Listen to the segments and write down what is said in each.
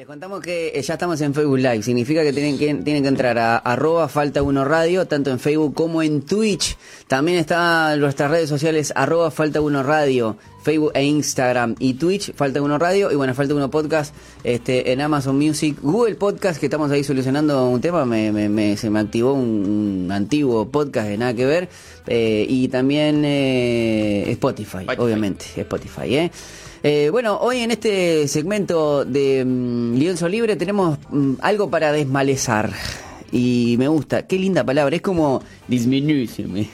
Les contamos que eh, ya estamos en Facebook Live. Significa que tienen que, tienen que entrar a arroba falta uno radio, tanto en Facebook como en Twitch. También están nuestras redes sociales arroba falta uno radio, Facebook e Instagram y Twitch, falta uno radio y bueno, falta uno podcast este, en Amazon Music, Google Podcast, que estamos ahí solucionando un tema. Me, me- me- se me activó un, un antiguo podcast de nada que ver. eh, y también eh, Spotify, Spotify. obviamente, Spotify, ¿eh? Eh, bueno, hoy en este segmento de mm, Lienzo Libre tenemos mm, algo para desmalezar. Y me gusta, qué linda palabra, es como disminúyeme.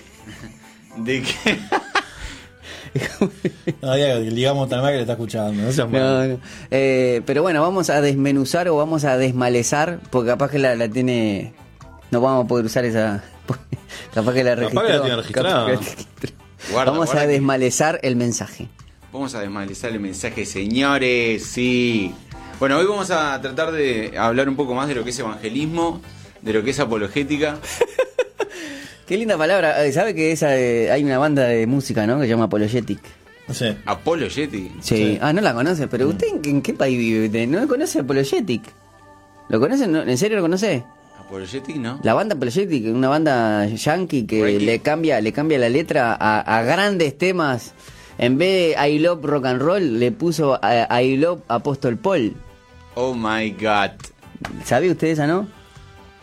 ¿De qué? No digamos tan mal que le está escuchando. No. Eh, pero bueno, vamos a desmenuzar o vamos a desmalezar, porque capaz que la, la tiene. No vamos a poder usar esa. Capaz que la Capaz registró. que la tiene registrada. capaz que la registró. Guarda, vamos guarda a que- desmalezar el mensaje. Vamos a desmalizar el mensaje, señores, sí. Bueno, hoy vamos a tratar de hablar un poco más de lo que es evangelismo, de lo que es apologética. Qué linda palabra. Eh, ¿Sabe que esa, eh, hay una banda de música, ¿no? Que se llama Apologetic. No sé. Apologetic. Sí. Sí. Ah, no la conoce, pero ¿usted en, en qué país vive? ¿Usted ¿No conoce Apologetic? ¿Lo conoce? ¿No? ¿En serio lo conoce? Apologetic, ¿no? La banda Apologetic, una banda yankee que le cambia, le cambia la letra a, a grandes temas. En vez de I Love Rock and Roll, le puso a- I Love Apóstol Paul. Oh my god. ¿Sabía usted esa, no?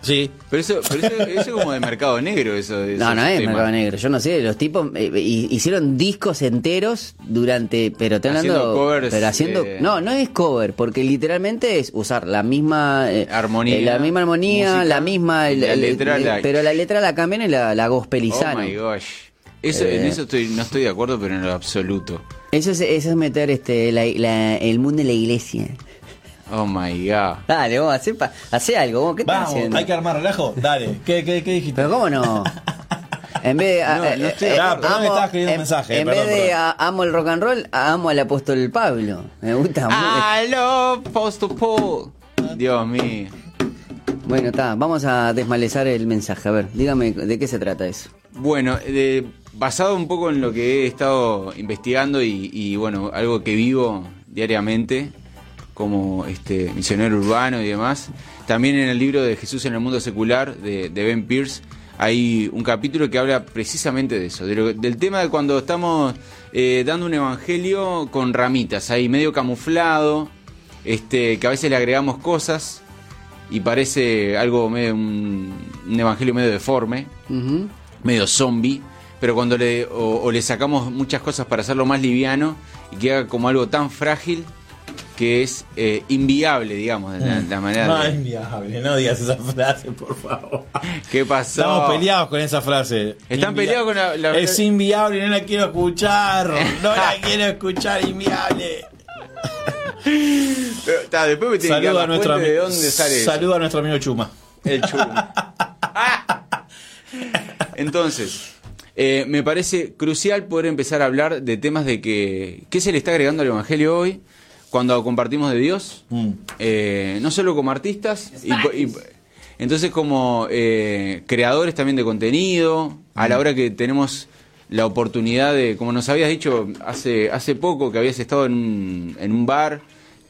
Sí. Pero eso, pero eso, eso es como de mercado negro, eso. de No, no es temas. Mercado Negro. Yo no sé, los tipos eh, hi- hicieron discos enteros durante, pero te Haciendo hablando, covers, pero haciendo, eh, no, no es cover, porque literalmente es usar la misma eh, Armonía, eh, la misma armonía, música, la misma, la letra la- pero la letra la cambian y la, la Oh my gosh. Eso, En Eh. eso estoy, no estoy de acuerdo, pero en lo absoluto. Eso es, eso es meter este la- la- el mundo en la iglesia. Oh my god. Dale, vos, hacé algo, vos, ¿qué estás Vamos, haciendo? hay que armar relajo. Dale. ¿Qué, qué, qué dijiste? Pero cómo no. En vez de, No, estoy- escribiendo un en, mensaje, en perdón, vez de perdón. amo el rock and roll, amo al apóstol Pablo. Me gusta mucho. I love Apostle Paul. Dios mío. Bueno, está, vamos a desmalezar el mensaje. A ver, dígame de qué se trata eso. Bueno, de- basado un poco en lo que he estado investigando y, y, bueno, algo que vivo diariamente como este misionero urbano y demás, también en el libro de Jesús en el mundo secular de, de Ben Pierce hay un capítulo que habla precisamente de eso, de lo- del tema de cuando estamos eh, dando un evangelio con ramitas, ahí medio camuflado, este, que a veces le agregamos cosas y parece algo medio un, un evangelio medio deforme medio zombie, pero cuando le, o, o le sacamos muchas cosas para hacerlo más liviano y queda como algo tan frágil que es eh, inviable, digamos, de la, la manera No, de- es inviable. No digas esa frase, por favor. ¿Qué pasó? Estamos peleados con esa frase. Están Invia- peleados con la- la- Es inviable, no la quiero escuchar. No la quiero escuchar, inviable. Pero, ta, después me tienen que a nuestro de amigo. dónde sale eso. Saluda a nuestro amigo Chuma. El chum. Ah. Entonces, eh, me parece crucial poder empezar a hablar de temas de que qué se le está agregando al Evangelio hoy cuando compartimos de Dios, Mm. eh, no solo como artistas, y, y- entonces como eh, creadores también de contenido, a la hora que tenemos la oportunidad de, como nos habías dicho hace, hace poco, que habías estado en un, en un bar,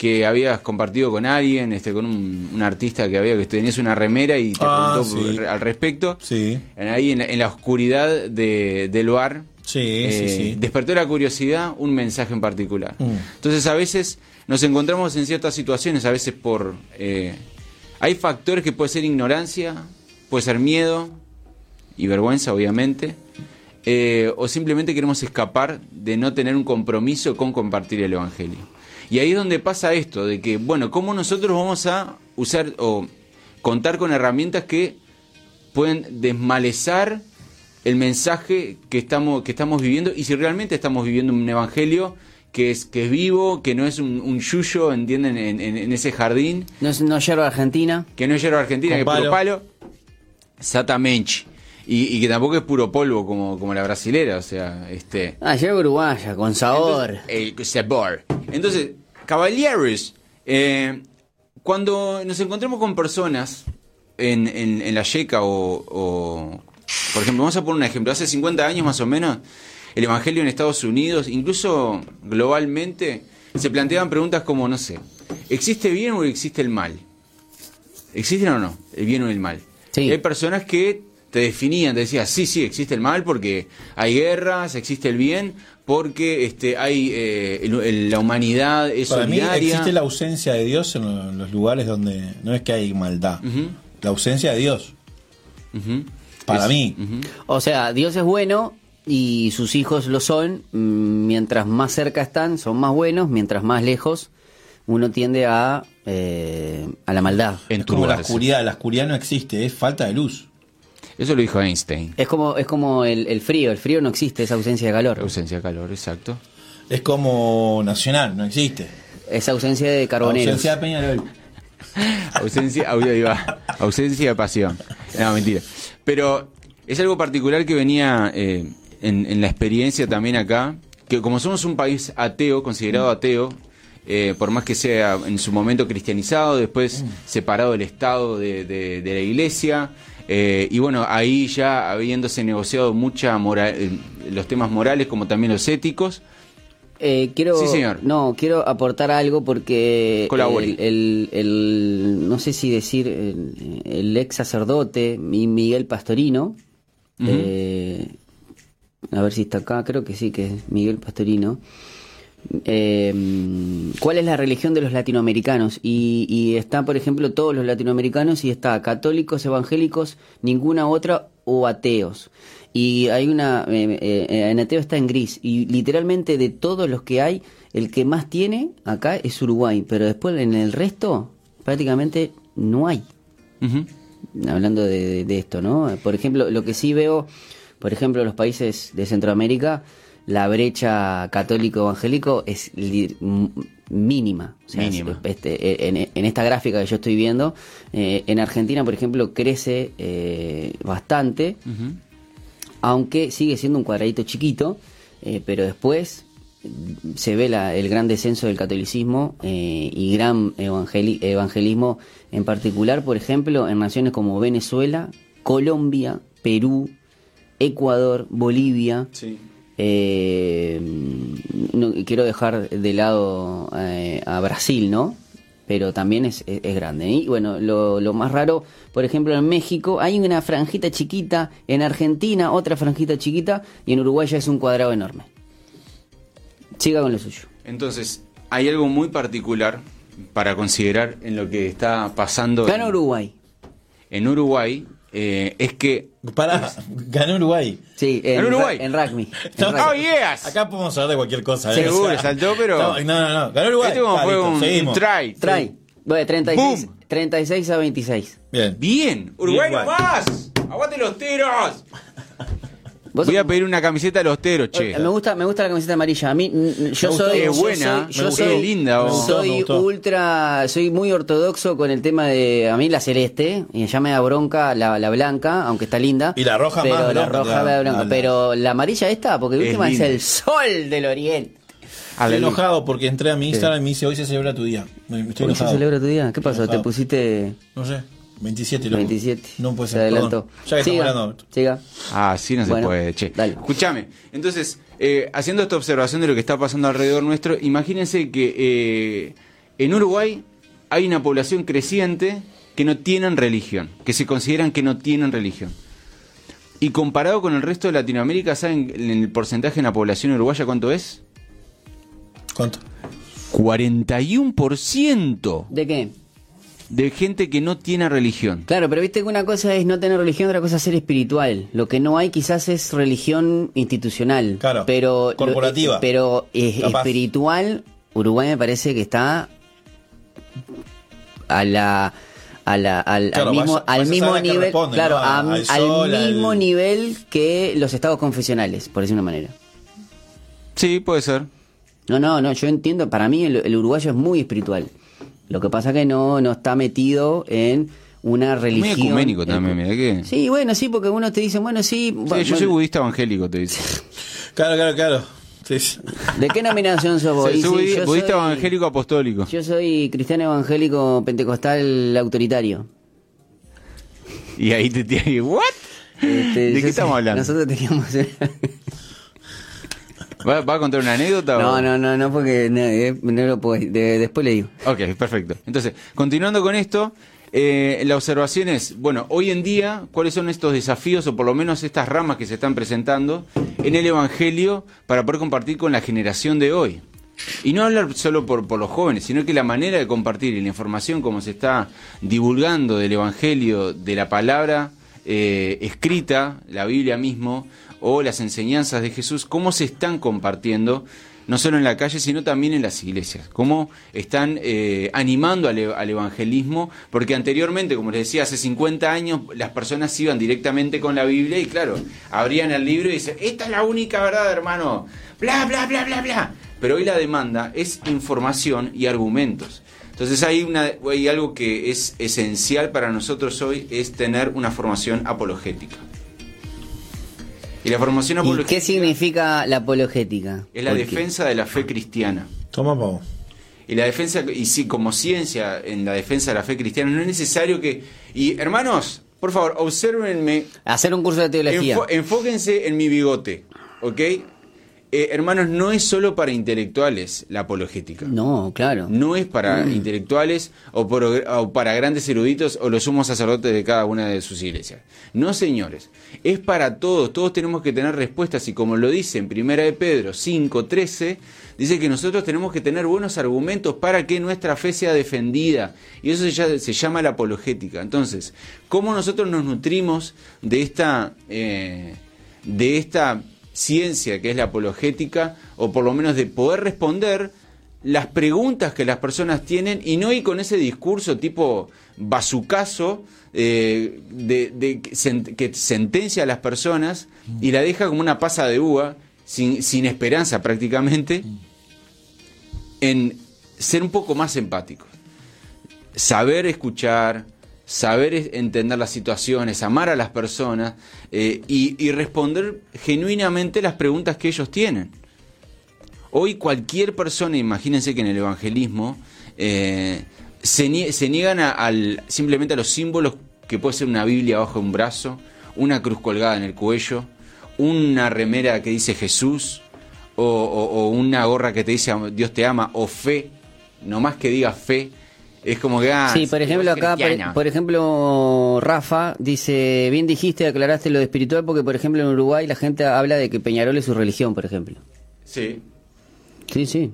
que habías compartido con alguien, este, con un, un artista que había que tenías una remera y te Ah, preguntó sí. al respecto. Sí. Ahí en, la- en la oscuridad de, del bar. Sí, eh, sí, sí. Despertó la curiosidad un mensaje en particular. Mm. Entonces a veces nos encontramos en ciertas situaciones, a veces por... eh, hay factores que puede ser ignorancia, puede ser miedo y vergüenza, obviamente. eh, o simplemente queremos escapar de no tener un compromiso con compartir el Evangelio. Y ahí es donde pasa esto, de que, bueno, ¿cómo nosotros vamos a usar o contar con herramientas que pueden desmalezar el mensaje que estamos, que estamos viviendo y si realmente estamos viviendo un evangelio que es, que es vivo, que no es un, un yuyo, ¿entienden? En, en- en ese jardín, No, es- no yerba argentina. que no es hierba argentina, Con que puro palo. palo, exactamente. Y, y que tampoco es puro polvo como, como la brasilera, o sea, este... Ah, yerba uruguaya, con sabor. Entonces, el sabor. Entonces, caballeros, eh, cuando nos encontramos con personas en, en- en la yeca o, o, por ejemplo, vamos a poner un ejemplo, hace 50 años más o menos, el Evangelio en Estados Unidos, incluso globalmente, se planteaban preguntas como, no sé, ¿existe bien o existe el mal? ¿Existen o no? El bien o el mal. Sí. Y hay personas que te definían, te decían, sí, sí, existe el mal porque hay guerras, existe el bien, porque este, hay eh, el- el- la humanidad es Para mí existe la ausencia de Dios en lo- en los lugares donde no es que hay maldad. La ausencia de Dios. Para Es- mí. O sea, Dios es bueno y sus hijos lo son. mm, Mientras más cerca están, son más buenos. Mientras más lejos, uno tiende a, eh, a la maldad. Es como la oscuridad. La oscuridad no existe, es falta de luz. Eso lo dijo Einstein. Es como, es como el, el frío. El frío no existe, es ausencia de calor. Ausencia de calor, exacto. Es como nacional, no existe. Es ausencia de carboneros. Ausencia de Peñarol. Ausencia, au- ahí va. ausencia de pasión. No, mentira. Pero es algo particular que venía eh, en, en la experiencia también acá, que como somos un país ateo, considerado ateo, eh, por más que sea en su momento cristianizado, después separado del Estado de, de- de la Iglesia, eh, y bueno, ahí ya habiéndose negociado mucha moral, eh, los temas morales como también los éticos, Eh, quiero, Sí, señor. No, quiero aportar algo porque el, el- el- no sé si decir el, el ex sacerdote Mi- Miguel Pastorino, eh, a ver si está acá, creo que sí, que es Miguel Pastorino. Eh, ¿Cuál es la religión de los latinoamericanos? Y, y está, por ejemplo, todos los latinoamericanos y está católicos, evangélicos, ninguna otra o ateos. Y hay una, eh, eh, en ateo está en gris. Y literalmente de todos los que hay, el que más tiene acá es Uruguay. Pero después en el resto prácticamente no hay hablando de, esto, ¿no? Por ejemplo, lo que sí veo, por ejemplo, los países de Centroamérica, la brecha católico-evangélico es mínima. O sea, Mínima. es- este, en, en esta gráfica que yo estoy viendo, eh, en Argentina, por ejemplo, crece eh, bastante, aunque sigue siendo un cuadradito chiquito, eh, pero después se ve la- el gran descenso del catolicismo y gran evangeli- evangelismo, en particular, por ejemplo, en naciones como Venezuela, Colombia, Perú, Ecuador, Bolivia. Sí. Eh, no, quiero dejar de lado eh, a Brasil, ¿no? Pero también es, es- es grande. Y bueno, lo, lo más raro, por ejemplo, en México hay una franjita chiquita, en Argentina otra franjita chiquita y en Uruguay ya es un cuadrado enorme. Siga con lo suyo. Entonces, hay algo muy particular para considerar en lo que está pasando en, Uruguay. en Uruguay, eh, es que... Para, ganó Uruguay. Sí, en, ¿Gana Uruguay? en rugby. En No, rugby. ¡Oh, yes! Acá podemos hablar de cualquier cosa. ¿eh? Seguro, saltó, pero- No, no, no. Ganó Uruguay. Este como Ah, fue listo, un, un try. Trae. Bueno, 36, Boom. 36 a 26. Bien. Bien, Uruguay Bien, nomás. ¡Aguante los teros! Voy a pedir una camiseta de los teros, che. Eh, Me gusta, me gusta la camiseta amarilla. A mí, yo soy. Es yo buena, soy- yo soy- linda, Me vos. gustó, me Soy gustó. ultra, soy muy ortodoxo con el tema de a mí la celeste y ya me da bronca la, la blanca, aunque está linda. Y la roja pero más la roja la- me da bronca, la- la- pero la amarilla esta, porque la Es última es el sol del oriente. Estoy enojado porque entré a mi Instagram y me dice hoy se celebra tu día. Estoy ¿Hoy se celebra tu día? ¿Qué pasó? ¿Te pusiste No sé. 27 loco. 27? No puede Se ser. adelantó. perdón. Ya que estamos hablando. siga. Ah, así no se Bueno, puede, che. dale. Escúchame. Entonces, eh, haciendo esta observación de lo que está pasando alrededor nuestro, imagínense que eh, en Uruguay hay una población creciente que no tienen religión, que se consideran que no tienen religión. Y comparado con el resto de Latinoamérica, ¿saben el porcentaje de la población uruguaya cuánto es? ¿Cuánto? 41% ¿De qué? De gente que no tiene religión. Claro, pero viste que una cosa es no tener religión, otra cosa es ser espiritual. Lo que no hay quizás es religión institucional. Claro, pero corporativa. lo- pero Capaz. espiritual, Uruguay me parece que está a la a la- al, Claro, al mismo, vaya- al a mismo nivel, responde, claro, ¿no? a- Al mismo al- nivel que los estados confesionales, por decir una manera. Sí, puede ser. No, no, no, yo entiendo, para mí el, el uruguayo es muy espiritual. Lo que pasa que no, no está metido en una Muy religión. ecuménico también, mira que... Sí, bueno, sí, porque uno te dice, bueno, sí. Sí, bueno, yo soy budista evangélico, te dice. Claro, claro, claro. Sí, sí. ¿De qué nominación sos vos? Y soy sí, yo budista soy- evangélico apostólico. Yo soy cristiano evangélico pentecostal autoritario. Y ahí te tiene. ¿What? Este, ¿De qué soy- estamos hablando? Nosotros teníamos. ¿Va, va a contar una anécdota? o- No, no, no, no, porque no, eh, no lo puedo. de- después le digo. Ok, perfecto. Entonces, continuando con esto, eh, la observación es, bueno, hoy en día, ¿cuáles son estos desafíos o por lo menos estas ramas que se están presentando en el Evangelio para poder compartir con la generación de hoy? Y no hablar solo por, por los jóvenes, sino que la manera de compartir y la información como se está divulgando del Evangelio, de la palabra eh, escrita, la Biblia mismo, o las enseñanzas de Jesús, cómo se están compartiendo, no solo en la calle, sino también en las iglesias, cómo están eh, animando al, al evangelismo, porque anteriormente, como les decía, hace 50 años las personas iban directamente con la Biblia y claro, abrían el libro y dicen, esta es la única verdad, hermano, bla, bla, bla, bla, bla. Pero hoy la demanda es información y argumentos. Entonces hay, una, hay algo que es esencial para nosotros hoy, es tener una formación apologética. Y la formación ¿Y apologética qué significa la apologética? es la defensa de la fe cristiana. Toma, pavo. Y la defensa, y sí, como ciencia en la defensa de la fe cristiana, no es necesario que... Y hermanos, por favor, obsérvenme, Hacer un curso de teología. enfo- enfóquense en mi bigote, ¿ok? Eh, hermanos, no es solo para intelectuales la apologética. No, claro. No es para Mm. intelectuales o, por- o para grandes eruditos o los sumos sacerdotes de cada una de sus iglesias. No, señores. Es para todos. Todos tenemos que tener respuestas y como lo dice en Primera de Pedro 5.13, dice que nosotros tenemos que tener buenos argumentos para que nuestra fe sea defendida. Y eso se llama, se llama la apologética. Entonces, ¿cómo nosotros nos nutrimos de esta... eh, de esta ciencia que es la apologética, o por lo menos de poder responder las preguntas que las personas tienen y no ir con ese discurso tipo bazucazo eh, de, de que sen- que sentencia a las personas y la deja como una pasa de uva, sin, sin esperanza prácticamente, en ser un poco más empáticos. Saber escuchar, saber entender las situaciones, amar a las personas eh, y, responder genuinamente las preguntas que ellos tienen. Hoy cualquier persona, imagínense que en el evangelismo eh, se, nie- se niegan a- al, simplemente a los símbolos que puede ser una Biblia bajo un brazo, una cruz colgada en el cuello, una remera que dice Jesús, o una gorra que te dice Dios te ama, o fe, no más que diga fe, es como que... ah, Sí, por ejemplo, acá, por, por ejemplo, Rafa dice, bien dijiste, aclaraste lo de espiritual, porque, por ejemplo, en Uruguay la gente habla de que Peñarol es su religión, por ejemplo. Sí, Sí, sí.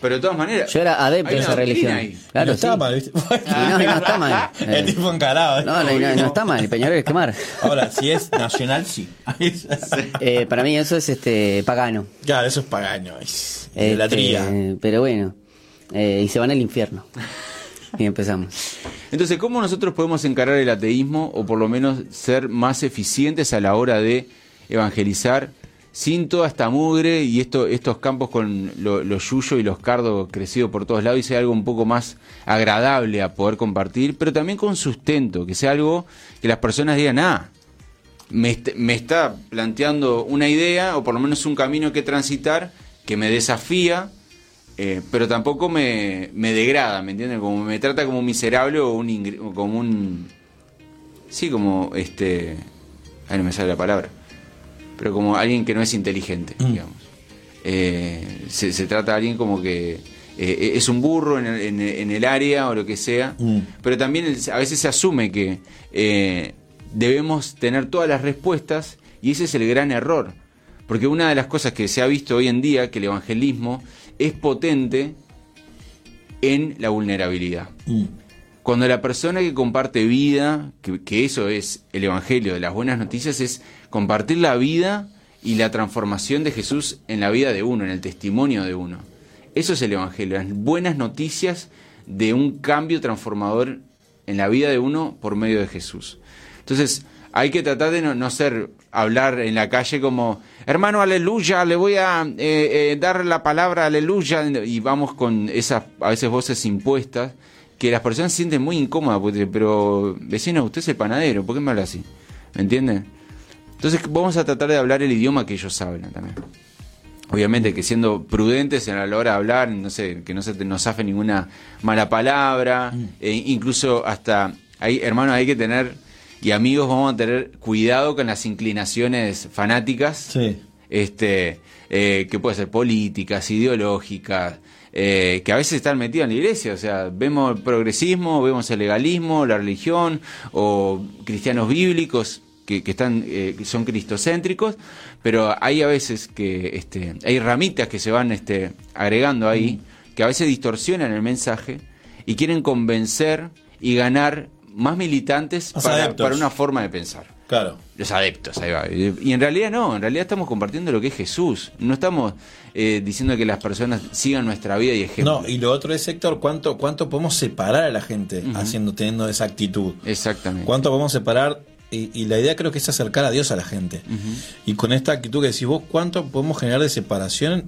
pero de todas maneras... Yo era adepto de esa religión. ahí. Claro, no sí. está mal, ¿viste? No, no está mal. El tipo encarado. ¿eh? No, no, no, no está mal, el Peñarol es quemar. Ahora, si es nacional, sí. Eh, para mí eso es este pagano. Claro, eso es pagano. Es Este, idolatría. pero bueno, eh, y se van al infierno. Y empezamos. Entonces, ¿cómo nosotros podemos encarar el ateísmo o por lo menos ser más eficientes a la hora de evangelizar sin toda esta mugre y esto, estos campos con lo- los yuyo y los cardos crecidos por todos lados y sea algo un poco más agradable a poder compartir, pero también con sustento, que sea algo que las personas digan, ah, me, me está planteando una idea o por lo menos un camino que transitar que me desafía, eh, pero tampoco me, me degrada, ¿me entienden? Como me trata como un miserable o un ingre- como un sí, como este ahí no me sale la palabra, pero como alguien que no es inteligente, digamos. Eh, se, se trata de alguien como que eh, es un burro en el, en el- en el área o lo que sea, Mm. pero también a veces se asume que debemos tener todas las respuestas y ese es el gran error. Porque una de las cosas que se ha visto hoy en día, que el evangelismo es potente en la vulnerabilidad. Mm. Cuando la persona que comparte vida, que, que eso es el Evangelio de las buenas noticias, es compartir la vida y la transformación de Jesús en la vida de uno, en el testimonio de uno. Eso es el Evangelio, las buenas noticias de un cambio transformador en la vida de uno por medio de Jesús. Entonces, hay que tratar de no, no ser, hablar en la calle como, hermano, aleluya, le voy a eh, eh, dar la palabra, aleluya, y vamos con esas, a veces voces impuestas, que las personas se sienten muy incómodas, porque, pero vecino, usted es el panadero, ¿por qué me habla así? ¿Me entienden? Entonces vamos a tratar de hablar el idioma que ellos hablan también. Obviamente que siendo prudentes a la hora de hablar, no sé, que no se te- nos zafe ninguna mala palabra, e incluso hasta, hay, hermano, hay que tener, y amigos, vamos a tener cuidado con las inclinaciones fanáticas. Sí. este, eh, que puede ser políticas, ideológicas, eh, que a veces están metidas en la iglesia. O sea, vemos el progresismo, vemos el legalismo, la religión, o cristianos bíblicos que, que están, eh, que son cristocéntricos, pero hay a veces que este, hay ramitas que se van este, agregando ahí, que a veces distorsionan el mensaje y quieren convencer y ganar más militantes para, una forma de pensar. Claro. Los adeptos, ahí va. Y en realidad no, en realidad estamos compartiendo lo que es Jesús. No estamos eh, diciendo que las personas sigan nuestra vida y ejemplo. No, y lo otro es, Héctor, ¿cuánto, cuánto podemos separar a la gente haciendo, teniendo esa actitud? Exactamente. ¿Cuánto podemos separar? Y, y la idea creo que es acercar a Dios a la gente. Y con esta actitud que decís vos, ¿cuánto podemos generar de separación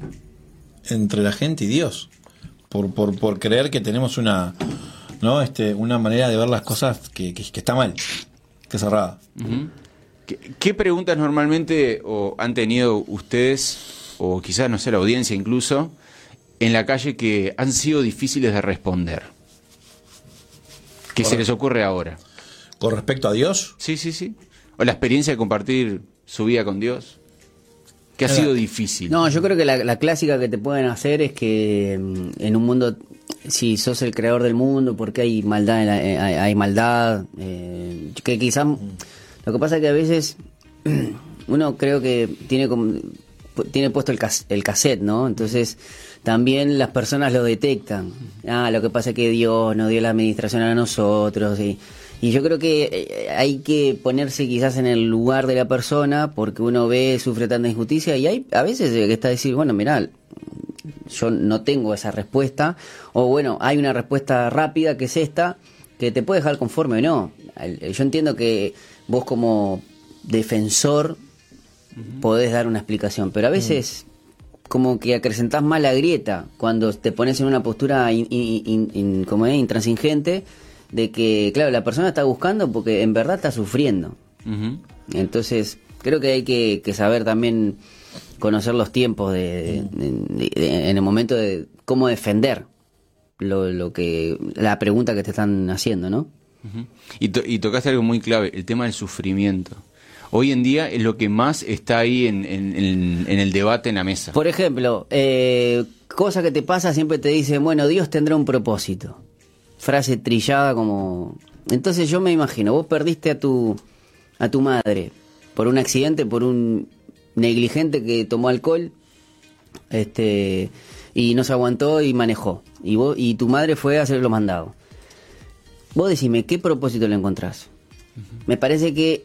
entre la gente y Dios? Por, por, por creer que tenemos una, ¿no? este, una manera de ver las cosas que, que, que está mal, que cerrada. Ujú. ¿Qué, qué preguntas normalmente o han tenido ustedes, o quizás, no sé, la audiencia incluso, en la calle que han sido difíciles de responder? ¿Qué se les ocurre ahora? Con respecto a Dios, Sí, sí, sí. O la experiencia de compartir su vida con Dios. Que ha sido difícil. No, yo creo que la, la clásica que te pueden hacer es que mm, en un mundo, si sos el creador del mundo, porque hay maldad, en la- eh, hay, hay maldad, eh, que quizás lo que pasa es que a veces uno creo que tiene como, tiene puesto el, cas- el cassette, ¿no? Entonces también las personas lo detectan. Ah, lo que pasa es que Dios nos dio la administración a nosotros y y yo creo que eh, hay que ponerse quizás en el lugar de la persona porque uno ve, sufre tanta injusticia y hay a veces que está a decir, bueno, mirá, yo no tengo esa respuesta o bueno, hay una respuesta rápida que es esta que te puede dejar conforme o no. El- Yo entiendo que vos como defensor podés dar una explicación, pero a veces como que acrecentás más la grieta cuando te pones en una postura in- in- como es, intransigente de que, claro, la persona está buscando porque en verdad está sufriendo. Entonces, creo que hay que, que saber también conocer los tiempos de, de- de- en el momento de cómo defender lo, lo que la pregunta que te están haciendo, ¿no? Y, to- y tocaste algo muy clave, el tema del sufrimiento. Hoy en día es lo que más está ahí en, en- en- en el debate en la mesa. Por ejemplo, eh, cosa que te pasa siempre te dicen, bueno, Dios tendrá un propósito. Frase trillada como... Entonces yo me imagino, vos perdiste a tu, a tu madre por un accidente, por un negligente que tomó alcohol este, y no se aguantó y manejó. Y, vos, y tu madre fue a hacer los mandados. Vos decime, ¿qué propósito le encontrás? Me parece que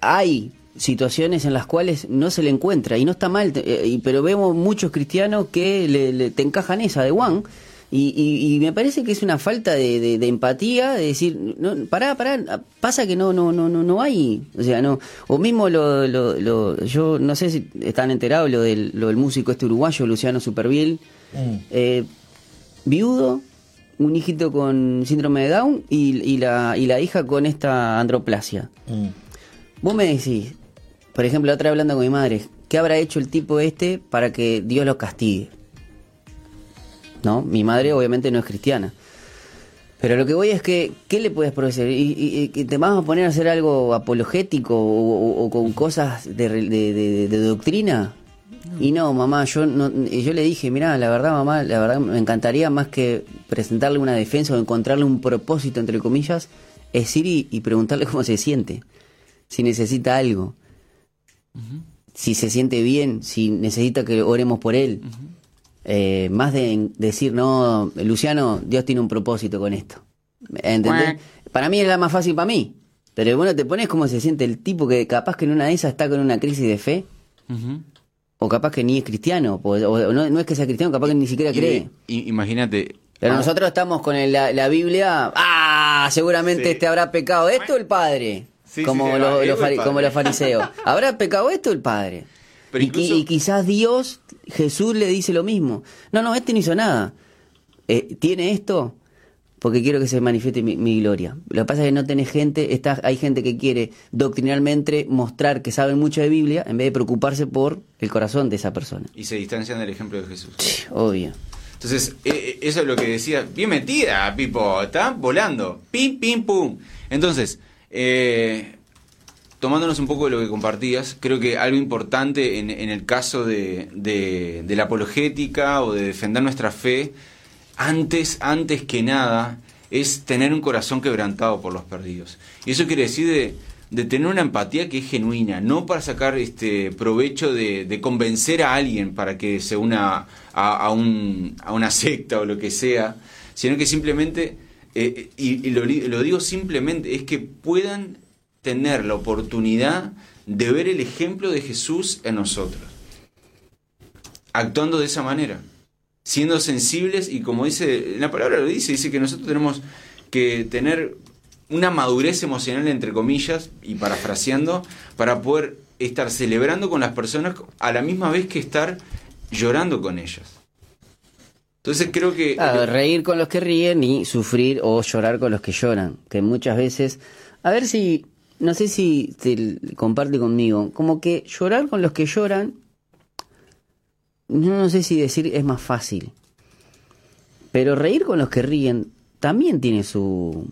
hay situaciones en las cuales no se le encuentra y no está mal, eh, y- pero vemos muchos cristianos que le, le- te encajan esa de Juan. Y, y- y me parece que es una falta de, de- de empatía, de decir, no, pará, pará, pasa que no, no, no, no, no hay, o sea, no, o mismo lo, lo, lo- yo no sé si están enterados lo del, lo del músico este uruguayo, Luciano Superviel, eh, viudo, un hijito con síndrome de Down y, y la, y la hija con esta androplasia. Mm. Vos me decís, por ejemplo, la otra vez hablando con mi madre, ¿qué habrá hecho el tipo este para que Dios lo castigue? ¿No? Mi madre obviamente no es cristiana. Pero lo que voy es que, ¿qué le puedes profesar? ¿Y, y- y te vas a poner a hacer algo apologético o, o- o con cosas de, de- de- de doctrina? Y no, mamá, yo no, y yo le dije, mira, la verdad, mamá, la verdad me encantaría más que presentarle una defensa o encontrarle un propósito, entre comillas, es ir y, y preguntarle cómo se siente, si necesita algo, si se siente bien, si necesita que oremos por él. Eh, más de decir, no, Luciano, Dios tiene un propósito con esto. ¿Entendés? Para mí es la más fácil para mí. Pero bueno, te pones cómo se siente el tipo que capaz que en una de esas está con una crisis de fe, o capaz que ni es cristiano, o, o no, no es que sea cristiano, capaz que ni siquiera cree. Imagínate. Pero ah, nosotros estamos con el- la, la Biblia. ¡Ah! Seguramente Sí. este habrá pecado esto el padre. Sí, como, sí, los padre. como los fariseos. ¿Habrá pecado esto el padre? Pero y, incluso- qui- y quizás Dios, Jesús le dice lo mismo. No, no, este no hizo nada. Eh, ¿Tiene esto? Porque quiero que se manifieste mi, mi gloria. Lo que pasa es que no tenés gente, está, hay gente que quiere doctrinalmente mostrar que sabe mucho de Biblia en vez de preocuparse por el corazón de esa persona. Y se distancian del ejemplo de Jesús. Obvio. Entonces, eh, eh, eso es lo que decía. Bien metida, Pipo. Está volando. Pim, pim, pum. Entonces, eh, tomándonos un poco de lo que compartías, creo que algo importante en, el caso de, la apologética o de defender nuestra fe, antes, antes que nada, es tener un corazón quebrantado por los perdidos. Y eso quiere decir de, tener una empatía que es genuina, no para sacar este provecho de, convencer a alguien para que se una a, a, un, a una secta o lo que sea, sino que simplemente, eh, y, lo digo simplemente, es que puedan tener la oportunidad de ver el ejemplo de Jesús en nosotros, actuando de esa manera siendo sensibles y como dice, la palabra lo dice, dice que nosotros tenemos que tener una madurez emocional, entre comillas, y parafraseando, para poder estar celebrando con las personas a la misma vez que estar llorando con ellas. Entonces creo que... Claro, reír con los que ríen y sufrir o llorar con los que lloran, que muchas veces... A ver si, no sé si te comparte conmigo, como que llorar con los que lloran no sé si decir es más fácil. Pero reír con los que ríen también tiene su,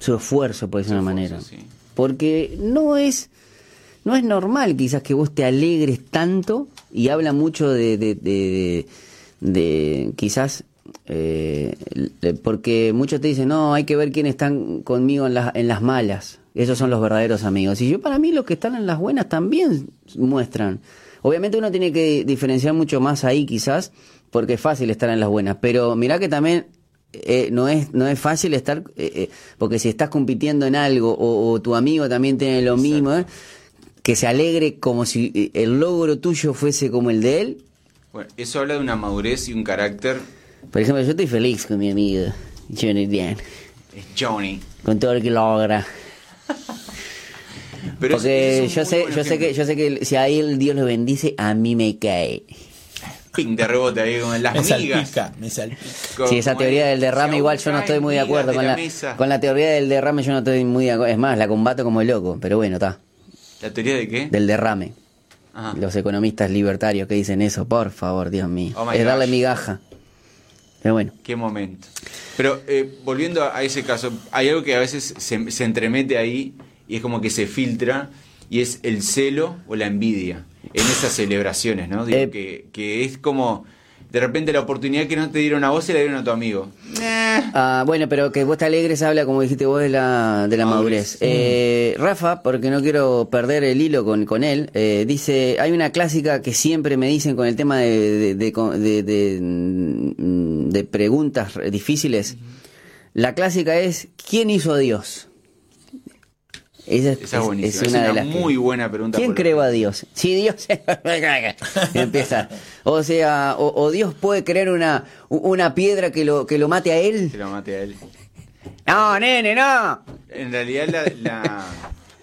su esfuerzo, por decirlo de una manera. Sí. Porque no es, no es normal quizás que vos te alegres tanto y habla mucho de, de, de, de quizás, eh, porque muchos te dicen, no, hay que ver quiénes están conmigo en, la, en las malas. Esos son los verdaderos amigos. Y yo para mí los que están en las buenas también muestran. Obviamente uno tiene que diferenciar mucho más ahí quizás, porque es fácil estar en las buenas, pero mirá que también eh, no, es, no es fácil estar, eh, eh, porque si estás compitiendo en algo o, o tu amigo también tiene lo Exacto. mismo, que se alegre como si el logro tuyo fuese como el de él. Bueno, eso habla de una madurez y un carácter. Por ejemplo, yo estoy feliz con mi amigo Johnny Dan. Johnny. Con todo lo que logra. Pero Porque yo sé, yo sé que, yo sé que si a él Dios lo bendice, a mí me cae. Ping de rebote ahí con las me migas. Salpica, me salpica. Sí, esa teoría del derrame igual yo no estoy muy de acuerdo de con la con la teoría del derrame yo no estoy muy de acuerdo. Es más, la combato como loco, pero bueno, está. ¿La teoría de qué? Del derrame. Ajá. Los economistas libertarios que dicen eso, por favor, Dios mío. Oh es darle gosh. migaja. Pero bueno. Qué momento. Pero eh, volviendo a ese caso, hay algo que a veces se, se entremete ahí y es como que se filtra y es el celo o la envidia en esas celebraciones, ¿no? Digo, Eh, que, que es como de repente la oportunidad que no te dieron a vos se la dieron a tu amigo. Eh, Ah, bueno, pero que vos te alegres habla, como dijiste vos, de la, de la madurez. Madurez. Eh, Rafa, porque no quiero perder el hilo con, con él, eh, dice, hay una clásica que siempre me dicen con el tema de, de, de, de- de- mm, de preguntas difíciles. La clásica es, ¿quién hizo a Dios? Esa es, Esa es buenísima. es Es una de que- muy buena pregunta. ¿Quién creó a Dios? Si Dios empieza. O sea, o, o Dios puede crear una, una piedra que lo, que lo mate a él. Que lo mate a él. No, nene, no. En realidad la... la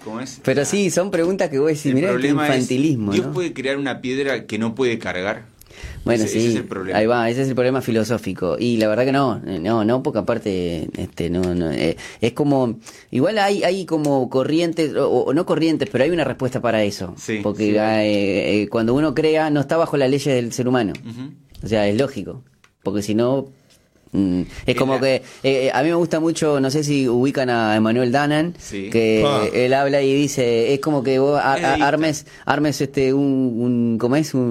¿Cómo es? Pero sí, son preguntas que vos decís, El mirá problema infantilismo, Dios ¿no? puede crear una piedra que no puede cargar. Bueno, Ese- sí, ese es el problema. ahí va, ese es el problema filosófico. Y la verdad que no, eh, no, no, porque aparte, este, no, no, eh, es como, igual hay, hay como corrientes, o, o no corrientes, pero hay una respuesta para eso. Sí, porque sí. eh, eh, cuando uno crea, no está bajo las leyes del ser humano. O sea, es lógico. Porque si no. Mm, es como la- que. eh, a mí me gusta mucho, no sé si ubican a Emanuel Danan, Sí. que Ah. él habla y dice: es como que vos a- a- Edita. armes, armes este, un, un. ¿Cómo es? Un,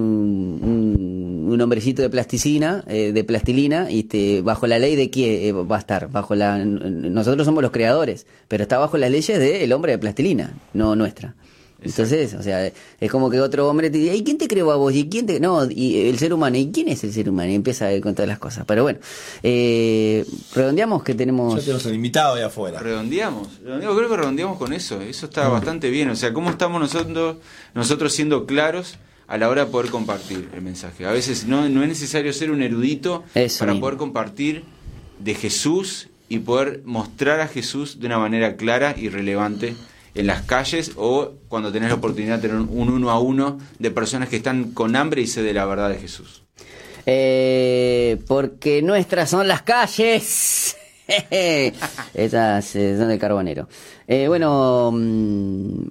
un, un hombrecito de plasticina, eh, de plastilina, y este, bajo la ley de quién eh, va a estar. bajo la Nosotros somos los creadores, pero está bajo las leyes del hombre de plastilina, no nuestra. Entonces, o sea, es como que otro hombre te dice, ¿y quién te creó a vos? ¿Y quién te.? No, y el ser humano, ¿y quién es el ser humano? Y empieza a con todas las cosas. Pero bueno, eh, redondeamos que tenemos. Ya tenemos el invitado ahí afuera. Redondeamos, redondeamos, creo que redondeamos con eso, eso está bastante bien, o sea, cómo estamos nosotros, nosotros siendo claros a la hora de poder compartir el mensaje. A veces no, no es necesario ser un erudito Eso para mismo. poder compartir de Jesús y poder mostrar a Jesús de una manera clara y relevante en las calles o cuando tenés la oportunidad de tener un uno a uno de personas que están con hambre y sed de la verdad de Jesús. Eh, porque nuestras son las calles. Esas eh, son del carbonero. Eh, bueno, mm,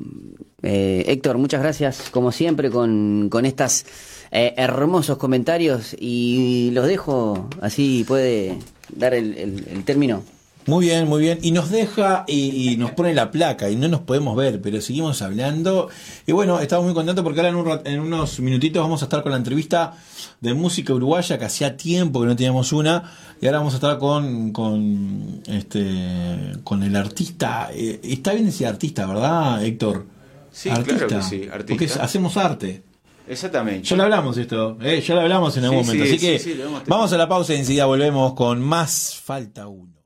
eh, Héctor, muchas gracias, como siempre, con, con estas eh, hermosos comentarios. Y los dejo, así puede dar el, el- el término. Muy bien, muy bien. Y nos deja y, y nos pone la placa y no nos podemos ver, pero seguimos hablando. Y bueno, estamos muy contentos porque ahora en, un en unos minutitos vamos a estar con la entrevista de música uruguaya, que hacía tiempo que no teníamos una. Y ahora vamos a estar con, con, este, con el artista. Eh, está bien decir artista, ¿verdad, Héctor? Sí, claro que sí, artista. Porque hacemos arte. Exactamente. Ya lo hablamos esto, eh, ya lo hablamos en algún Sí, momento. sí, Así que sí, vamos a la pausa y enseguida volvemos con más Falta Uno.